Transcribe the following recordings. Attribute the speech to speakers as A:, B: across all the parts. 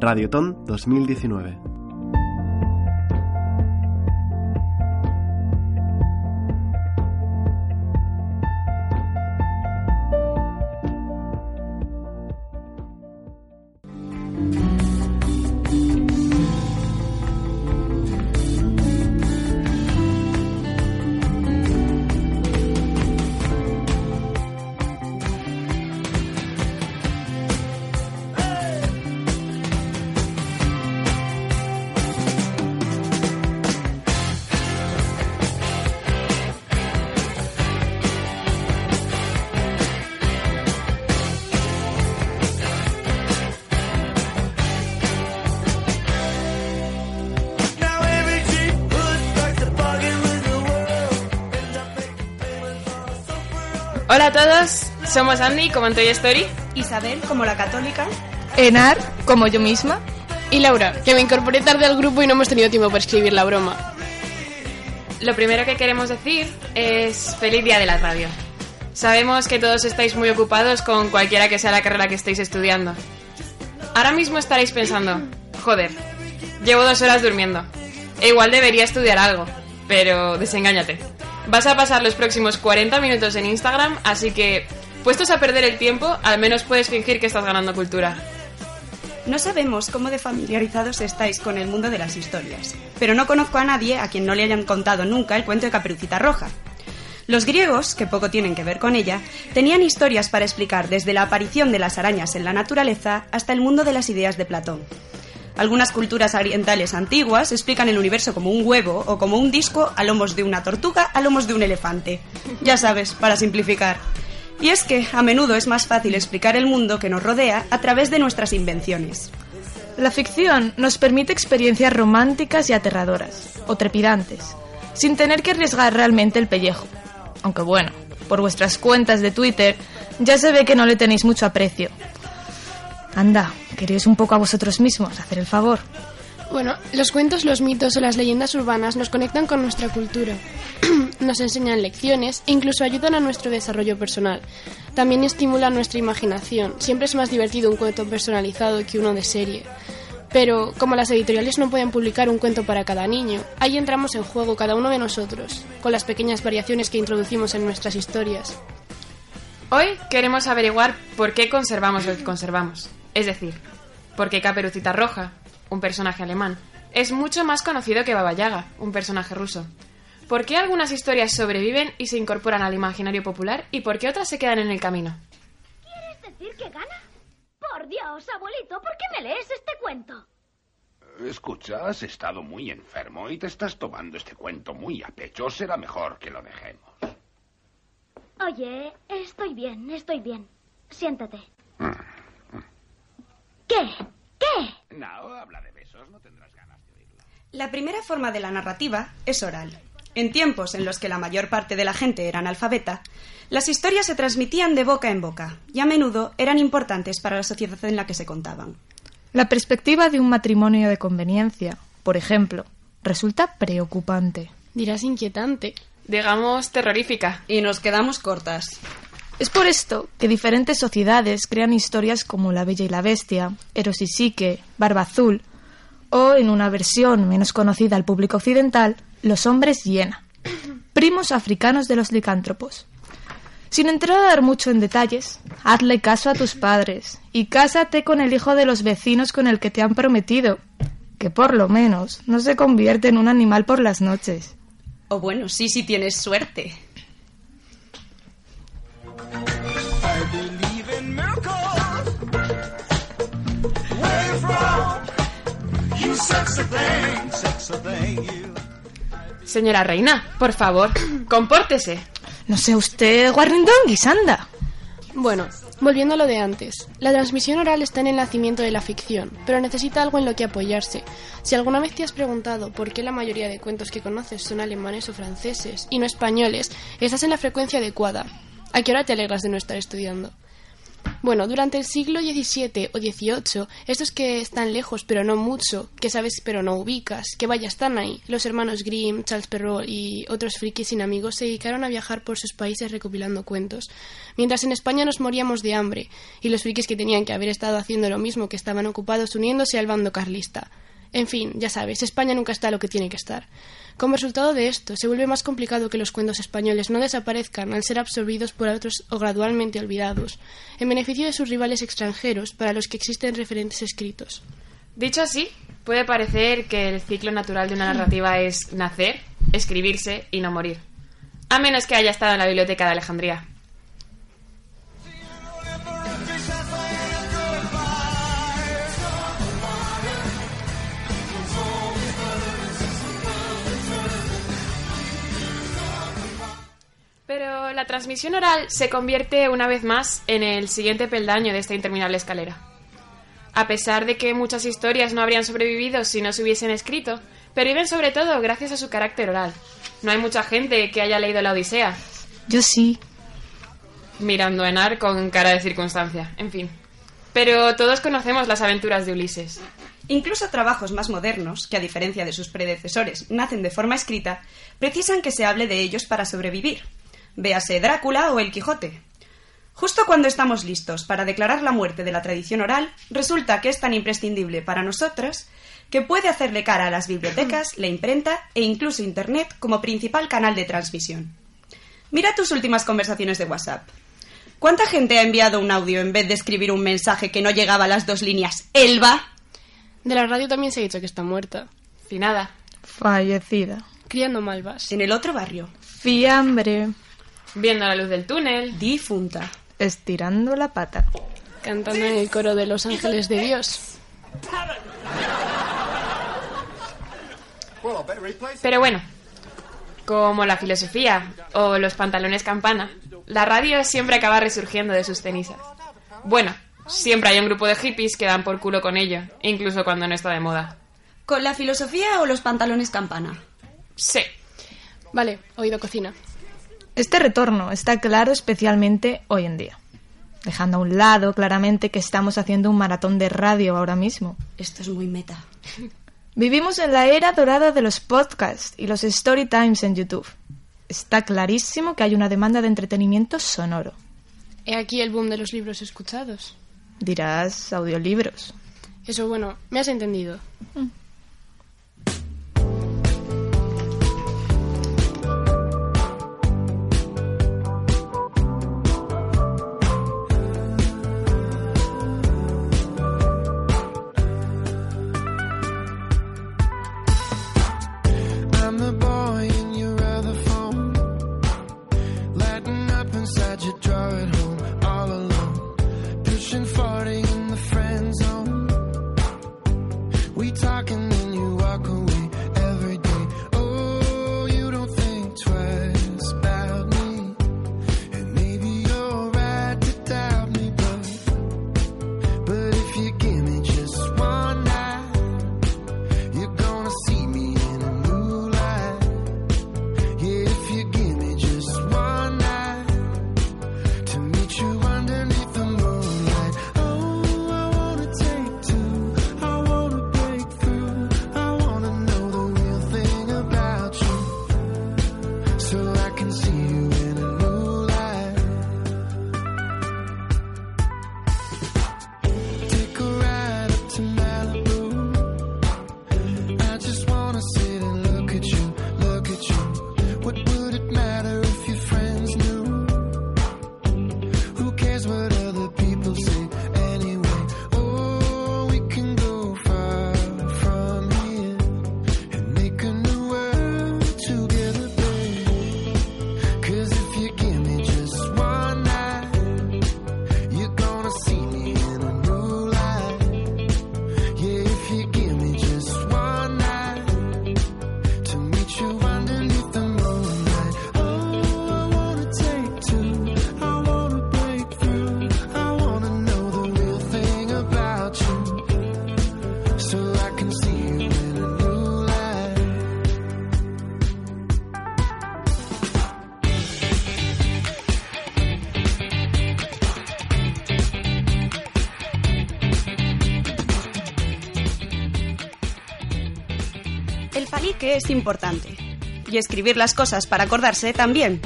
A: Radioton 2019.
B: Todos, somos Andy como en Toy Story
C: Isabel como la católica.
D: Enar como yo misma.
E: Y Laura, que me incorporé tarde al grupo y no hemos tenido tiempo para escribir la broma.
B: Lo primero que queremos decir es feliz día de la radio. Sabemos que todos estáis muy ocupados con cualquiera que sea la carrera que estéis estudiando. Ahora mismo estaréis pensando, joder, llevo dos horas durmiendo. E igual debería estudiar algo, pero desengáñate. Vas a pasar los próximos 40 minutos en Instagram, así que, puestos a perder el tiempo, al menos puedes fingir que estás ganando cultura.
C: No sabemos cómo de familiarizados estáis con el mundo de las historias, pero no conozco a nadie a quien no le hayan contado nunca el cuento de Caperucita Roja. Los griegos, que poco tienen que ver con ella, tenían historias para explicar desde la aparición de las arañas en la naturaleza hasta el mundo de las ideas de Platón. Algunas culturas orientales antiguas explican el universo como un huevo o como un disco a lomos de una tortuga a lomos de un elefante. Ya sabes, para simplificar. Y es que a menudo es más fácil explicar el mundo que nos rodea a través de nuestras invenciones.
D: La ficción nos permite experiencias románticas y aterradoras, o trepidantes, sin tener que arriesgar realmente el pellejo. Aunque bueno, por vuestras cuentas de Twitter ya se ve que no le tenéis mucho aprecio. Anda, queréis un poco a vosotros mismos, hacer el favor.
E: Bueno, los cuentos, los mitos o las leyendas urbanas nos conectan con nuestra cultura, nos enseñan lecciones e incluso ayudan a nuestro desarrollo personal. También estimulan nuestra imaginación. Siempre es más divertido un cuento personalizado que uno de serie. Pero como las editoriales no pueden publicar un cuento para cada niño, ahí entramos en juego cada uno de nosotros, con las pequeñas variaciones que introducimos en nuestras historias.
B: Hoy queremos averiguar por qué conservamos lo que conservamos. Es decir, por qué Caperucita Roja, un personaje alemán, es mucho más conocido que Baba Yaga, un personaje ruso. ¿Por qué algunas historias sobreviven y se incorporan al imaginario popular y por qué otras se quedan en el camino?
F: ¿Quieres decir que gana? Por Dios, abuelito, ¿por qué me lees este cuento?
G: Escucha, has estado muy enfermo y te estás tomando este cuento muy a pecho. Será mejor que lo dejemos.
F: Oye, estoy bien, estoy bien. Siéntate. ¿Qué? ¿Qué?
G: No, no tendrás ganas de.
C: La primera forma de la narrativa es oral. En tiempos en los que la mayor parte de la gente era analfabeta, las historias se transmitían de boca en boca y a menudo eran importantes para la sociedad en la que se contaban.
D: La perspectiva de un matrimonio de conveniencia, por ejemplo, resulta preocupante.
E: Dirás inquietante.
B: Digamos terrorífica.
C: Y nos quedamos cortas.
D: Es por esto que diferentes sociedades crean historias como La Bella y la Bestia, Eros y Psique, Barba Azul, o, en una versión menos conocida al público occidental, Los Hombres Hiena, primos africanos de los licántropos. Sin entrar a dar mucho en detalles, hazle caso a tus padres y cásate con el hijo de los vecinos con el que te han prometido, que por lo menos no se convierte en un animal por las noches.
C: O bueno, sí, si tienes suerte.
B: Señora Reina, por favor, compórtese.
D: No sé usted, Warrington Guisanda.
E: Bueno, Volviendo a lo de antes, la transmisión oral está en el nacimiento de la ficción, pero necesita algo en lo que apoyarse. Si alguna vez te has preguntado por qué la mayoría de cuentos que conoces son alemanes o franceses y no españoles, estás en la frecuencia adecuada. ¿A qué hora te alegras de no estar estudiando? Bueno, durante el siglo XVII o XVIII, estos que están lejos pero no mucho, que sabes pero no ubicas, que vaya, están ahí. Los hermanos Grimm, Charles Perrault y otros frikis sin amigos se dedicaron a viajar por sus países recopilando cuentos. Mientras en España nos moríamos de hambre, y los frikis que tenían que haber estado haciendo lo mismo que estaban ocupados uniéndose al bando carlista. En fin, ya sabes, España nunca está lo que tiene que estar. Como resultado de esto, se vuelve más complicado que los cuentos españoles no desaparezcan al ser absorbidos por otros o gradualmente olvidados, en beneficio de sus rivales extranjeros para los que existen referentes escritos.
B: Dicho así, puede parecer que el ciclo natural de una narrativa es nacer, escribirse y no morir. A menos que haya estado en la biblioteca de Alejandría. Pero la transmisión oral se convierte una vez más en el siguiente peldaño de esta interminable escalera. A pesar de que muchas historias no habrían sobrevivido si no se hubiesen escrito, perviven sobre todo gracias a su carácter oral. No hay mucha gente que haya leído la Odisea.
D: Yo sí.
B: Mirando a Enar con cara de circunstancia, en fin. Pero todos conocemos las aventuras de Ulises.
C: Incluso trabajos más modernos, que a diferencia de sus predecesores nacen de forma escrita, precisan que se hable de ellos para sobrevivir véase Drácula o El Quijote. Justo cuando estamos listos para declarar la muerte de la tradición oral, resulta que es tan imprescindible para nosotros que puede hacerle cara a las bibliotecas, la imprenta e incluso Internet como principal canal de transmisión. Mira tus últimas conversaciones de WhatsApp. ¿Cuánta gente ha enviado un audio en vez de escribir un mensaje que no llegaba a las dos líneas? ¡Elba!
E: De la radio también se ha dicho que está muerta.
B: Finada.
D: Fallecida.
E: Criando malvas.
C: En el otro barrio.
D: Fiambre.
B: Viendo la luz del túnel.
C: Difunta.
D: Estirando la pata.
E: Cantando en el coro de los ángeles de Dios.
B: Pero bueno, como la filosofía o los pantalones campana, la radio siempre acaba resurgiendo de sus cenizas. Bueno, siempre hay un grupo de hippies que dan por culo con ello, incluso cuando no está de moda.
C: ¿Con la filosofía o los pantalones campana?
B: Sí.
E: Vale, oído cocina.
D: Este retorno está claro especialmente hoy en día, dejando a un lado claramente que estamos haciendo un maratón de radio ahora mismo.
C: Esto es muy meta.
D: Vivimos en la era dorada de los podcasts y los story times en YouTube. Está clarísimo que hay una demanda de entretenimiento sonoro.
E: He aquí el boom de los libros escuchados.
D: Dirás audiolibros.
E: Eso bueno, me has entendido.
H: I'm
C: es importante. Y escribir las cosas para acordarse también.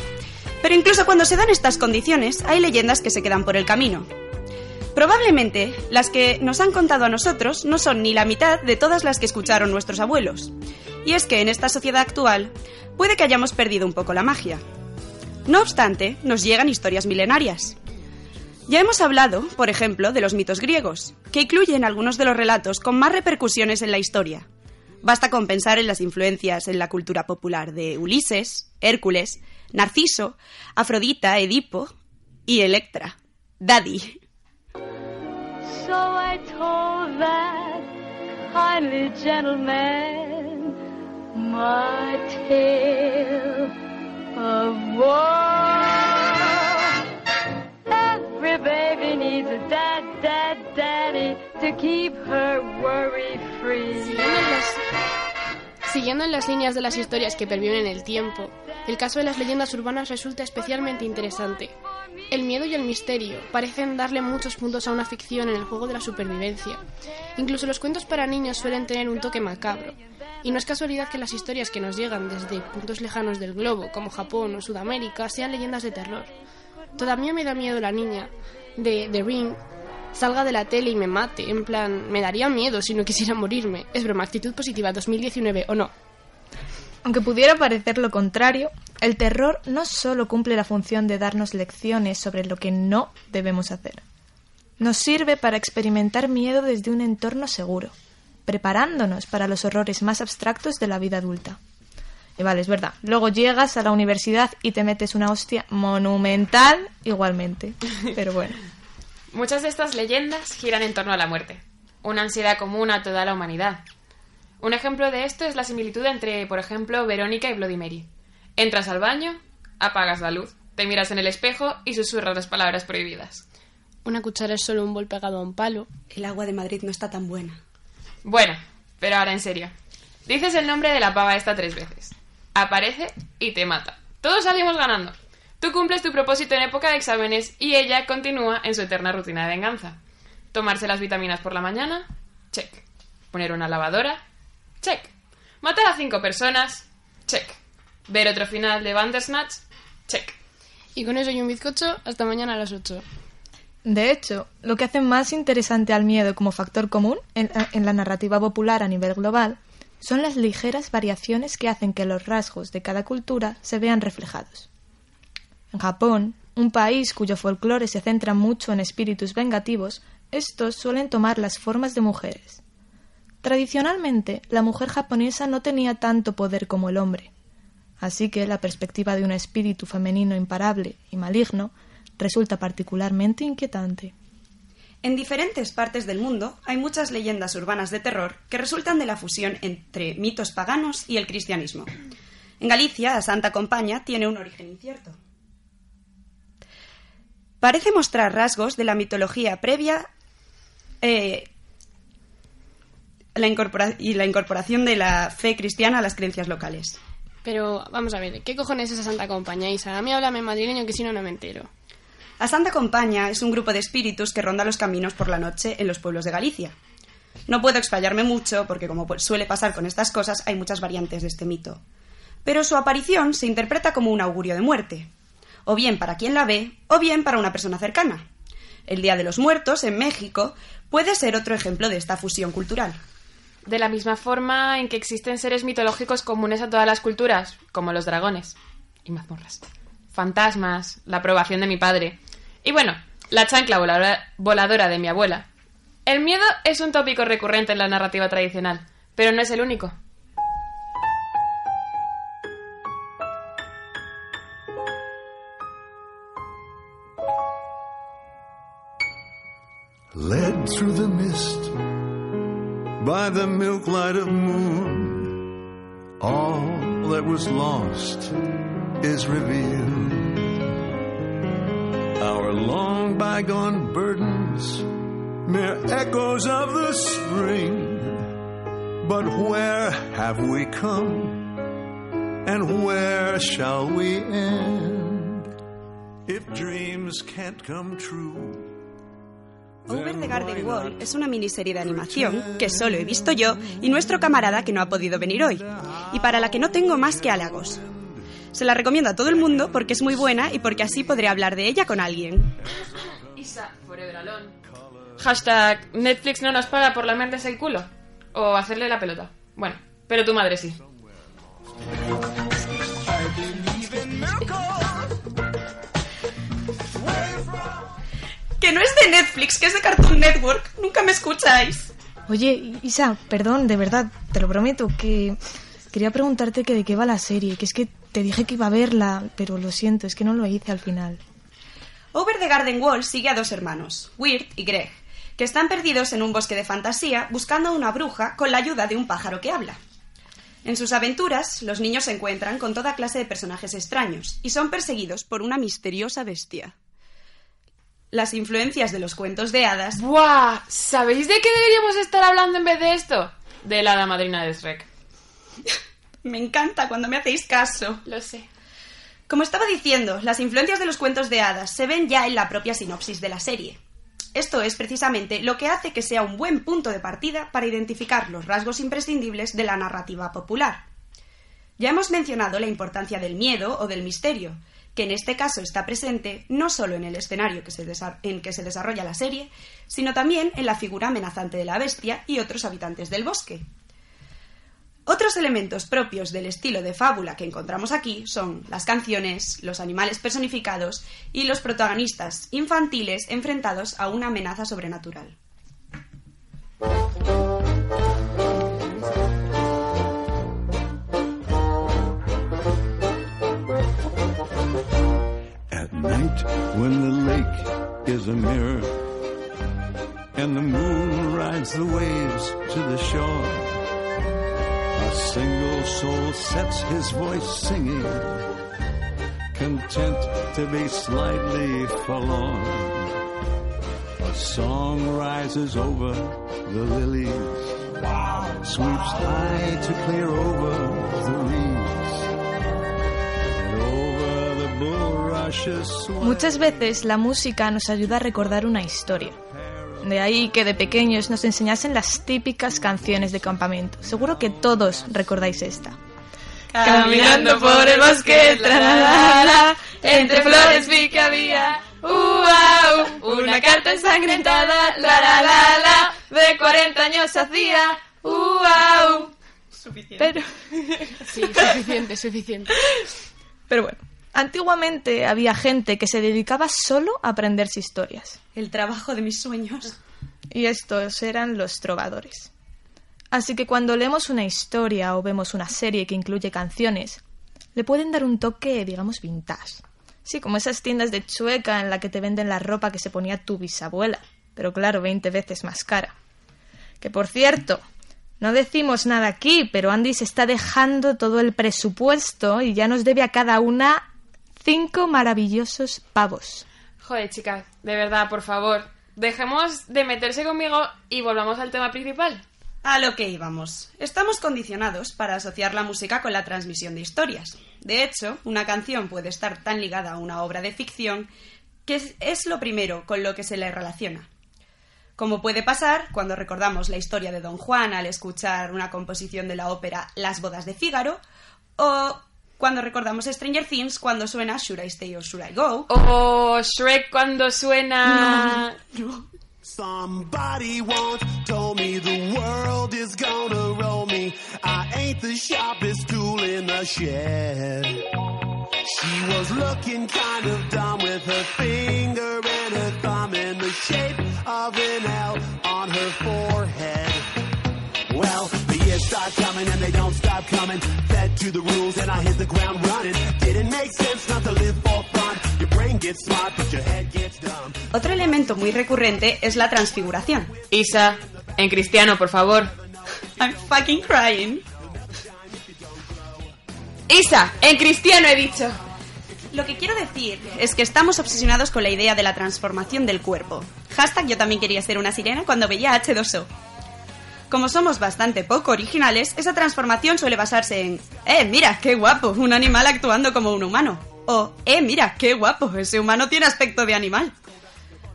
C: Pero incluso cuando se dan estas condiciones, hay leyendas que se quedan por el camino. Probablemente las que nos han contado a nosotros no son ni la mitad de todas las que escucharon nuestros abuelos. Y es que en esta sociedad actual puede que hayamos perdido un poco la magia. No obstante, nos llegan historias milenarias. Ya hemos hablado, por ejemplo, de los mitos griegos, que incluyen algunos de los relatos con más repercusiones en la historia. Basta con pensar en las influencias en la cultura popular de Ulises, Hércules, Narciso, Afrodita, Edipo y Electra. Daddy.
I: So I told that kindly gentleman my tale of woe. Every baby needs a dad, dad, daddy to keep her worry free.
E: Siguiendo en, las, líneas de las historias que perviven en el tiempo, el caso de las leyendas urbanas resulta especialmente interesante. El miedo y el misterio parecen darle muchos puntos a una ficción en el juego de la supervivencia. Incluso los cuentos para niños suelen tener un toque macabro. Y no es casualidad que las historias que nos llegan desde puntos lejanos del globo, como Japón o Sudamérica, sean leyendas de terror. Todavía me da miedo la niña de The Ring salga de la tele y me mate. En plan, me daría miedo si no quisiera morirme. Es broma, actitud positiva 2019 o no.
D: Aunque pudiera parecer lo contrario, el terror no solo cumple la función de darnos lecciones sobre lo que no debemos hacer. Nos sirve para experimentar miedo desde un entorno seguro, preparándonos para los horrores más abstractos de la vida adulta. Y vale, es verdad. Luego llegas a la universidad y te metes una hostia monumental igualmente. Pero bueno.
B: Muchas de estas leyendas giran en torno a la muerte, una ansiedad común a toda la humanidad. Un ejemplo de esto es la similitud entre, por ejemplo, Verónica y Bloody Mary. Entras al baño, apagas la luz, te miras en el espejo y susurras las palabras prohibidas.
E: Una cuchara es solo un bol pegado a un palo.
C: El agua de Madrid no está tan buena.
B: Bueno, pero ahora en serio. Dices el nombre de la pava esta tres veces. Aparece y te mata. Todos salimos ganando. Tú cumples tu propósito en época de exámenes y ella continúa en su eterna rutina de venganza. Tomarse las vitaminas por la mañana, check. Poner una lavadora, check. Matar a cinco personas, check. Ver otro final de Bandersnatch, check.
E: Y con eso y un bizcocho, hasta mañana a las 8.
D: De hecho, lo que hace más interesante al miedo como factor común en, en la narrativa popular a nivel global son las ligeras variaciones que hacen que los rasgos de cada cultura se vean reflejados. Japón, un país cuyo folclore se centra mucho en espíritus vengativos, estos suelen tomar las formas de mujeres. Tradicionalmente, la mujer japonesa no tenía tanto poder como el hombre, así que la perspectiva de un espíritu femenino imparable y maligno resulta particularmente inquietante.
C: En diferentes partes del mundo hay muchas leyendas urbanas de terror que resultan de la fusión entre mitos paganos y el cristianismo. En Galicia, la Santa Compaña tiene un origen incierto. Parece mostrar rasgos de la mitología previa eh, la incorpora- y la incorporación de la fe cristiana a las creencias locales.
E: Pero vamos a ver, ¿qué cojones es esa Santa Compañía, Isa? A mí háblame madrileño que si no, no me entero.
C: La Santa Compaña es un grupo de espíritus que ronda los caminos por la noche en los pueblos de Galicia. No puedo explayarme mucho porque, como suele pasar con estas cosas, hay muchas variantes de este mito. Pero su aparición se interpreta como un augurio de muerte, o bien para quien la ve, o bien para una persona cercana. El Día de los Muertos, en México, puede ser otro ejemplo de esta fusión cultural.
B: De la misma forma en que existen seres mitológicos comunes a todas las culturas, como los dragones y mazmorras, fantasmas, la aprobación de mi padre y bueno, la chancla voladora, de mi abuela. El miedo es un tópico recurrente en la narrativa tradicional, pero no es el único.
H: Led through the mist by the milk light of moon. All that was lost is revealed. Our long bygone burdens, mere echoes of the spring. But where have we come? And where shall we end? If dreams can't come true,
C: Over the Garden Wall es una miniserie de animación que solo he visto yo y nuestro camarada que no ha podido venir hoy, y para la que no tengo más que halagos. Se la recomiendo a todo el mundo porque es muy buena y porque así podré hablar de ella con alguien.
B: Isa, forever alone. Hashtag Netflix no nos paga por la mente el culo. O hacerle la pelota. Bueno, pero tu madre sí.
C: Que no es de Netflix, que es de Cartoon Network. Nunca me escucháis.
D: Oye, Isa, perdón, de verdad, te lo prometo, que quería preguntarte que de qué va la serie, que es que te dije que iba a verla, pero lo siento, es que no lo hice al final.
C: Over the Garden Wall sigue a dos hermanos, Weird y Greg, que están perdidos en un bosque de fantasía buscando a una bruja con la ayuda de un pájaro que habla. En sus aventuras, los niños se encuentran con toda clase de personajes extraños y son perseguidos por una misteriosa bestia. Las influencias de los cuentos de hadas.
B: ¡Buah! ¿Sabéis de qué deberíamos estar hablando en vez de esto? De la hada madrina de Shrek.
C: Me encanta cuando me hacéis caso.
B: Lo sé.
C: Como estaba diciendo, las influencias de los cuentos de hadas se ven ya en la propia sinopsis de la serie. Esto es precisamente lo que hace que sea un buen punto de partida para identificar los rasgos imprescindibles de la narrativa popular. Ya hemos mencionado la importancia del miedo o del misterio, que en este caso está presente no solo en el escenario en que se desarrolla la serie, sino también en la figura amenazante de la bestia y otros habitantes del bosque. Otros elementos propios del estilo de fábula que encontramos aquí son las canciones, los animales personificados y los protagonistas infantiles enfrentados a una amenaza sobrenatural.
H: Is a mirror and the moon rides the waves to the shore, a single soul sets his voice singing, content to be slightly forlorn. A song rises over the lilies, sweeps high to clear over the reeds,
D: Muchas veces la música nos ayuda a recordar una historia. De ahí que de pequeños nos enseñasen las típicas canciones de campamento. Seguro que todos recordáis esta.
B: Caminando por el bosque, tra, la, la, la, entre flores vi que había ¡Uau! Una carta ensangrentada, la la la la, de 40 años hacía ¡Uau!
C: Suficiente.
D: Pero,
E: Sí, suficiente, suficiente.
D: pero bueno, antiguamente había gente que se dedicaba solo a aprenderse historias.
C: El trabajo de mis sueños.
D: Y estos eran los trovadores. Así que cuando leemos una historia o vemos una serie que incluye canciones, le pueden dar un toque, digamos, vintage. Sí, como esas tiendas de chueca en la que te venden la ropa que se ponía tu bisabuela, pero claro, 20 veces más cara. Que por cierto, no decimos nada aquí, pero Andy se está dejando todo el presupuesto y ya nos debe a cada una cinco maravillosos pavos.
B: Joder, chicas, de verdad, por favor, dejemos de meterse conmigo y volvamos al tema principal.
C: A lo que íbamos. Estamos condicionados para asociar la música con la transmisión de historias. De hecho, una canción puede estar tan ligada a una obra de ficción que es- es lo primero con lo que se le relaciona. Como puede pasar cuando recordamos la historia de Don Juan al escuchar una composición de la ópera Las bodas de Fígaro, o cuando recordamos Stranger Things cuando suena Should I Stay or Should I Go.
B: O Shrek cuando suena...
J: Somebody once told me the world is gonna roll me. I ain't the sharpest tool in the shed. She was looking kind of dumb with her finger and her thumb in the shape of an L on her forehead. Well, the years start coming and they don't stop coming. To the rules and I hit the ground running. Didn't make sense not to live for fun. Your brain gets smart, but your head gets dumb.
C: Otro elemento muy recurrente es la transfiguración.
B: Isa, en cristiano, por favor.
C: I'm fucking crying.
B: Isa, en cristiano he dicho.
C: Lo que quiero decir es que estamos obsesionados con la idea de la transformación del cuerpo. Hashtag yo también quería ser una sirena cuando veía H2O. Como somos bastante poco originales, esa transformación suele basarse en ¡Eh, mira, qué guapo! Un animal actuando como un humano. O ¡Eh, mira, qué guapo! Ese humano tiene aspecto de animal.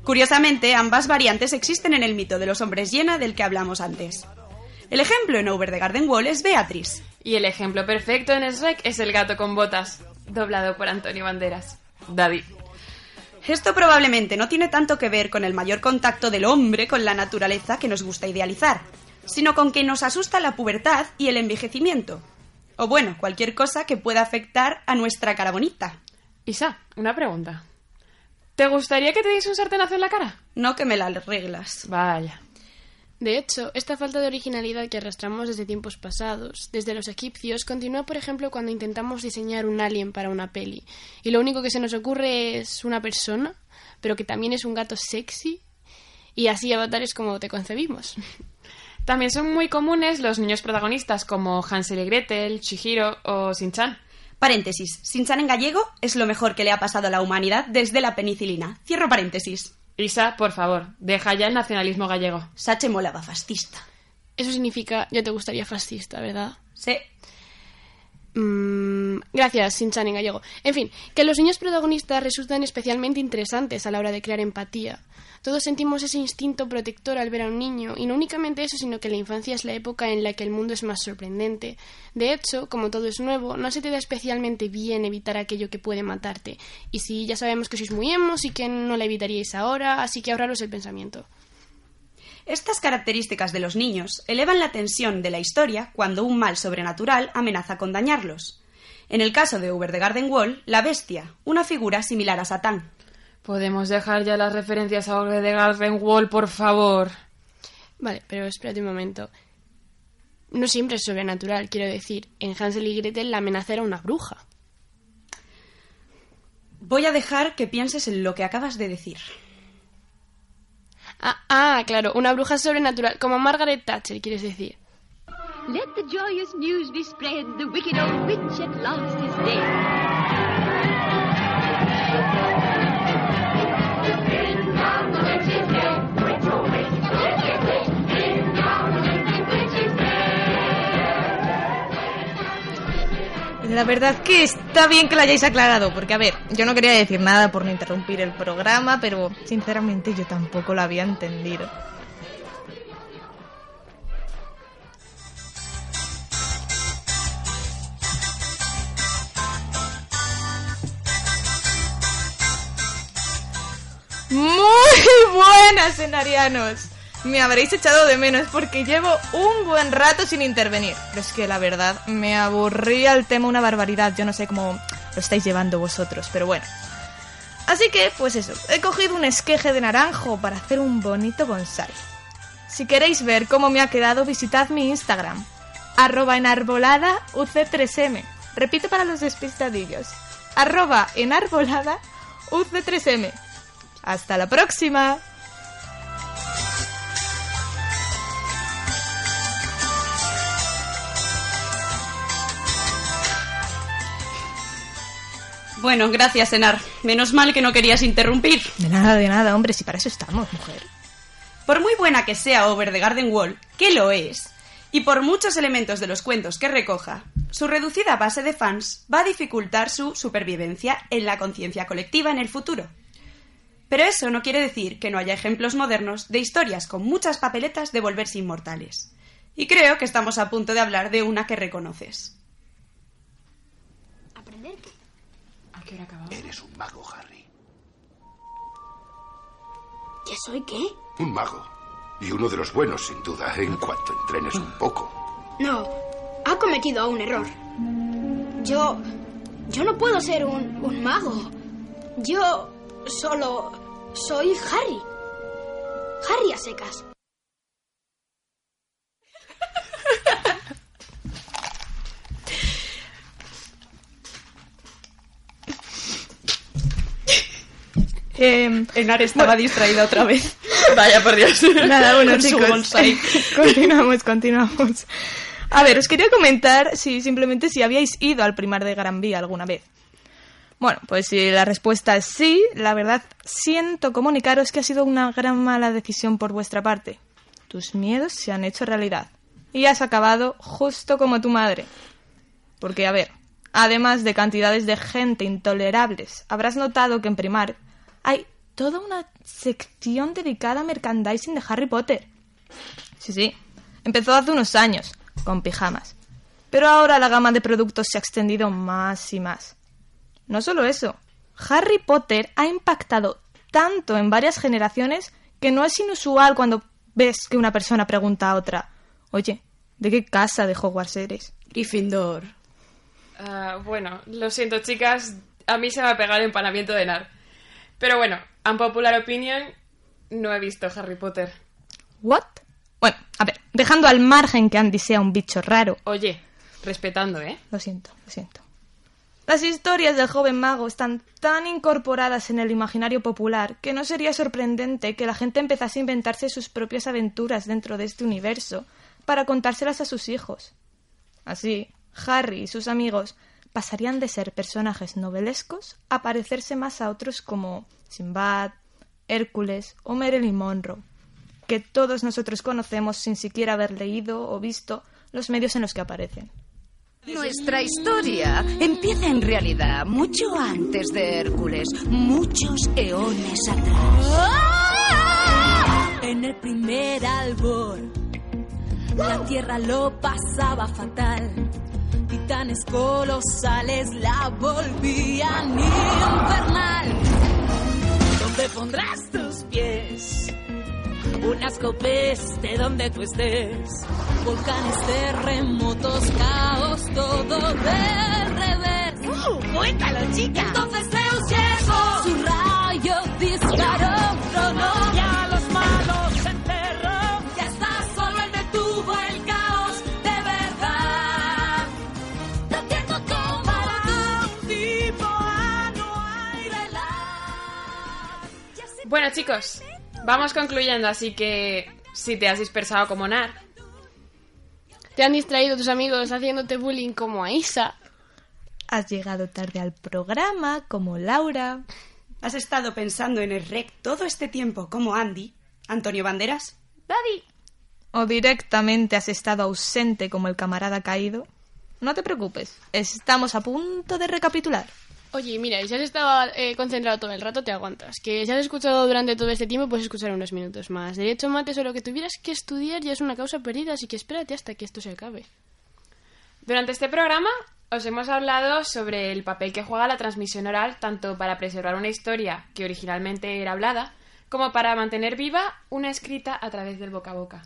C: Curiosamente, ambas variantes existen en el mito de los hombres llena del que hablamos antes. El ejemplo en Over the Garden Wall es Beatriz.
B: Y el ejemplo perfecto en Shrek es el gato con botas, doblado por Antonio Banderas. David.
C: Esto probablemente no tiene tanto que ver con el mayor contacto del hombre con la naturaleza que nos gusta idealizar, sino con que nos asusta la pubertad y el envejecimiento. O bueno, cualquier cosa que pueda afectar a nuestra cara bonita.
B: Isa, una pregunta. ¿Te gustaría que te diese un sartenazo en la cara?
C: No que me la reglas.
B: Vaya.
E: De hecho, esta falta de originalidad que arrastramos desde tiempos pasados, desde los egipcios, continúa, por ejemplo, cuando intentamos diseñar un alien para una peli. Y lo único que se nos ocurre es una persona, pero que también es un gato sexy. Y así avatares como te concebimos.
B: También son muy comunes los niños protagonistas como Hansel y Gretel, Chihiro o Shin-chan.
C: Paréntesis. Shin-chan en gallego es lo mejor que le ha pasado a la humanidad desde la penicilina. Cierro paréntesis.
B: Isa, por favor, deja ya el nacionalismo gallego.
C: Sache molaba fascista.
E: Eso significa ya te gustaría fascista, ¿verdad?
C: Sí.
E: Mm, gracias, Sinchan en gallego. En fin, que los niños protagonistas resultan especialmente interesantes a la hora de crear empatía. Todos sentimos ese instinto protector al ver a un niño, y no únicamente eso, sino que la infancia es la época en la que el mundo es más sorprendente. De hecho, como todo es nuevo, no se te da especialmente bien evitar aquello que puede matarte. Y si ya sabemos que sois muy emos y que no la evitaríais ahora, así que ahorraros el pensamiento.
C: Estas características de los niños elevan la tensión de la historia cuando un mal sobrenatural amenaza con dañarlos. En el caso de Over the Garden Wall, la bestia, una figura similar a Satán.
B: ¿Podemos dejar ya las referencias a Garden Wall, por favor?
E: Vale, pero espérate un momento. No siempre es sobrenatural, quiero decir. En Hansel y Gretel la amenaza era una bruja.
C: Voy a dejar que pienses en lo que acabas de decir.
E: Ah, ah, claro, una bruja sobrenatural, como Margaret Thatcher, quieres decir.
F: Let the joyous news be spread, the wicked old witch at last is dead.
D: La verdad que está bien que lo hayáis aclarado, porque a ver, yo no quería decir nada por no interrumpir el programa, pero sinceramente yo tampoco lo había entendido. Muy buenas, cenarianos. Me habréis echado de menos porque llevo un buen rato sin intervenir. Pero es que la verdad me aburría el tema una barbaridad. Yo no sé cómo lo estáis llevando vosotros, pero bueno. Así que, pues eso, he cogido un esqueje de naranjo para hacer un bonito bonsai. Si queréis ver cómo me ha quedado, visitad mi Instagram, arroba enarbolada UC3M. Repito para los despistadillos, arroba enarbolada UC3M. Hasta la próxima.
C: Bueno, gracias, Enar. Menos mal que no querías interrumpir.
D: De nada, de nada, hombre, si para eso estamos, mujer.
C: Por muy buena que sea Over the Garden Wall, que lo es, y por muchos elementos de los cuentos que recoja, su reducida base de fans va a dificultar su supervivencia en la conciencia colectiva en el futuro. Pero eso no quiere decir que no haya ejemplos modernos de historias con muchas papeletas de volverse inmortales. Y creo que estamos a punto de hablar de una que reconoces.
F: ¿Aprender qué?
B: ¿A qué hora acabamos?
G: Eres un mago, Harry.
F: ¿Ya soy qué?
G: Un mago. Y uno de los buenos, sin duda, en cuanto entrenes un poco.
K: No, ha cometido un error. Yo... Yo no puedo ser un, un mago. Yo solo soy Harry. Harry a secas.
D: Eh,
C: Enar estaba distraída otra vez.
B: Vaya, por Dios.
D: Nada, bueno,
C: Con
D: chicos. continuamos, continuamos. A ver, os quería comentar si simplemente si habíais ido al primar de Gran Vía alguna vez. Bueno, pues si la respuesta es sí, la verdad siento comunicaros que ha sido una gran mala decisión por vuestra parte. Tus miedos se han hecho realidad. Y has acabado justo como tu madre. Porque, a ver, además de cantidades de gente intolerables, habrás notado que en primar hay toda una sección dedicada a merchandising de Harry Potter. Sí, sí, empezó hace unos años, con pijamas. Pero ahora la gama de productos se ha extendido más y más. No solo eso, Harry Potter ha impactado tanto en varias generaciones que no es inusual cuando ves que una persona pregunta a otra, oye, ¿de qué casa de Hogwarts eres?
C: Gryffindor.
B: Ah, bueno, lo siento, chicas. A mí se me ha pegado el empanamiento de Nar. Pero bueno, un popular opinion, no he visto Harry Potter.
D: ¿What? Bueno, a ver, dejando al margen que Andy sea un bicho raro.
B: Oye, respetando, ¿eh?
D: Lo siento, lo siento. Las historias del joven mago están tan incorporadas en el imaginario popular que no sería sorprendente que la gente empezase a inventarse sus propias aventuras dentro de este universo para contárselas a sus hijos. Así, Harry y sus amigos pasarían de ser personajes novelescos a parecerse más a otros como Sinbad, Hércules o Marilyn Monroe, que todos nosotros conocemos sin siquiera haber leído o visto los medios en los que aparecen.
L: Nuestra historia empieza en realidad mucho antes de Hércules, muchos eones atrás.
M: En el primer albor, la tierra lo pasaba fatal. Titanes colosales la volvían infernal. ¿Dónde pondrás tus pies? Unas copes de donde tú estés. Volcanes, terremotos, caos, todo del revés.
L: ¡Uh! ¡Cuéntalo, chica!
M: Entonces Zeus llegó. Su
B: Bueno, chicos, vamos concluyendo, así que si te has dispersado como Nar,
E: Te han distraído tus amigos haciéndote bullying como a Isa.
D: Has llegado tarde al programa, como Laura.
C: ¿Has estado pensando en el rec todo este tiempo como Andy? ¿Antonio Banderas?
E: Daddy.
D: O directamente has estado ausente como el camarada caído. No te preocupes, estamos a punto de recapitular.
E: Oye, mira, si has estado eh, concentrado todo el rato, te aguantas. Que si has escuchado durante todo este tiempo, puedes escuchar unos minutos más. Derecho, mates o lo que tuvieras que estudiar ya es una causa perdida, así que espérate hasta que esto se acabe.
B: Durante este programa os hemos hablado sobre el papel que juega la transmisión oral tanto para preservar una historia que originalmente era hablada, como para mantener viva una escrita a través del boca a boca.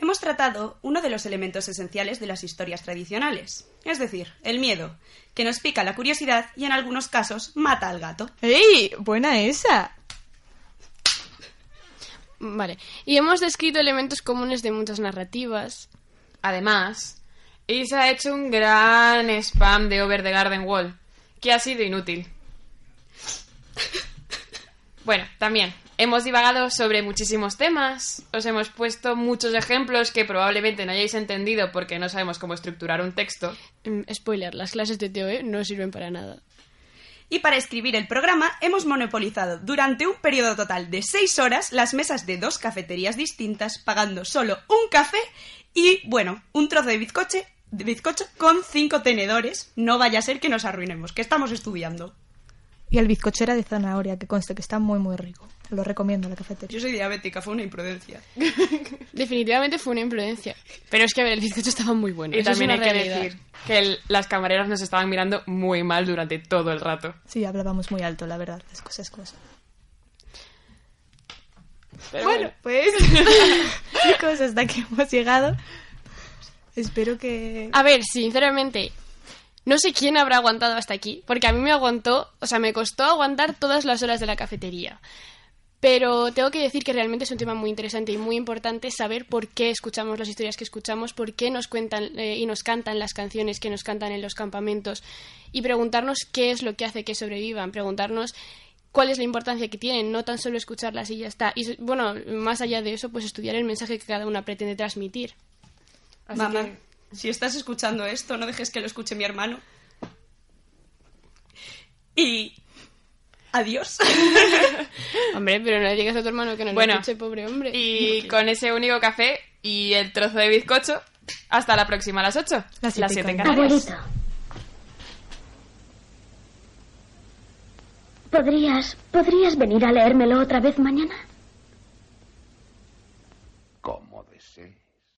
C: Hemos tratado uno de los elementos esenciales de las historias tradicionales, es decir, el miedo, que nos pica la curiosidad y en algunos casos mata al gato.
D: ¡Ey! Buena esa.
E: Vale. Y hemos descrito elementos comunes de muchas narrativas.
B: Además, Isa ha hecho un gran spam de Over the Garden Wall, que ha sido inútil. Bueno, también hemos divagado sobre muchísimos temas, os hemos puesto muchos ejemplos que probablemente no hayáis entendido porque no sabemos cómo estructurar un texto.
E: Mm, spoiler, las clases de TOE no sirven para nada.
C: Y para escribir el programa hemos monopolizado durante un periodo total de seis horas las mesas de dos cafeterías distintas, pagando solo un café y, bueno, un trozo de bizcoche, de bizcocho con cinco tenedores. No vaya a ser que nos arruinemos, que estamos estudiando.
D: Y el bizcocho era de zanahoria, que conste que está muy, muy rico. Lo recomiendo a la cafetería.
C: Yo soy diabética, fue una imprudencia.
E: Definitivamente fue una imprudencia. Pero es que, a ver, el bizcocho estaba muy bueno.
B: Y
E: Eso
B: también hay que decir que el- las camareras nos estaban mirando muy mal durante todo el rato.
D: Sí, hablábamos muy alto, la verdad, las cosas.
B: Pero
D: bueno, pues chicos, hasta aquí hemos llegado. Espero que...
E: A ver, sinceramente, no sé quién habrá aguantado hasta aquí, porque a mí me aguantó, o sea, me costó aguantar todas las horas de la cafetería. Pero tengo que decir que realmente es un tema muy interesante y muy importante saber por qué escuchamos las historias que escuchamos, por qué nos cuentan eh, y nos cantan las canciones que nos cantan en los campamentos y preguntarnos qué es lo que hace que sobrevivan, preguntarnos cuál es la importancia que tienen, no tan solo escucharlas y ya está. Y bueno, más allá de eso, pues estudiar el mensaje que cada una pretende transmitir. Así
C: Mamá,
E: que-
C: si estás escuchando esto, no dejes que lo escuche mi hermano. Y... Adiós.
E: Hombre, pero no le digas a tu hermano que no
B: Bueno,
E: lo escuche, pobre hombre.
B: Y con ese único café y el trozo de bizcocho, hasta la próxima a las 8.
D: Las
B: las
D: siete
B: 7 en.
F: ¿Podrías, podrías venir a leérmelo otra vez mañana?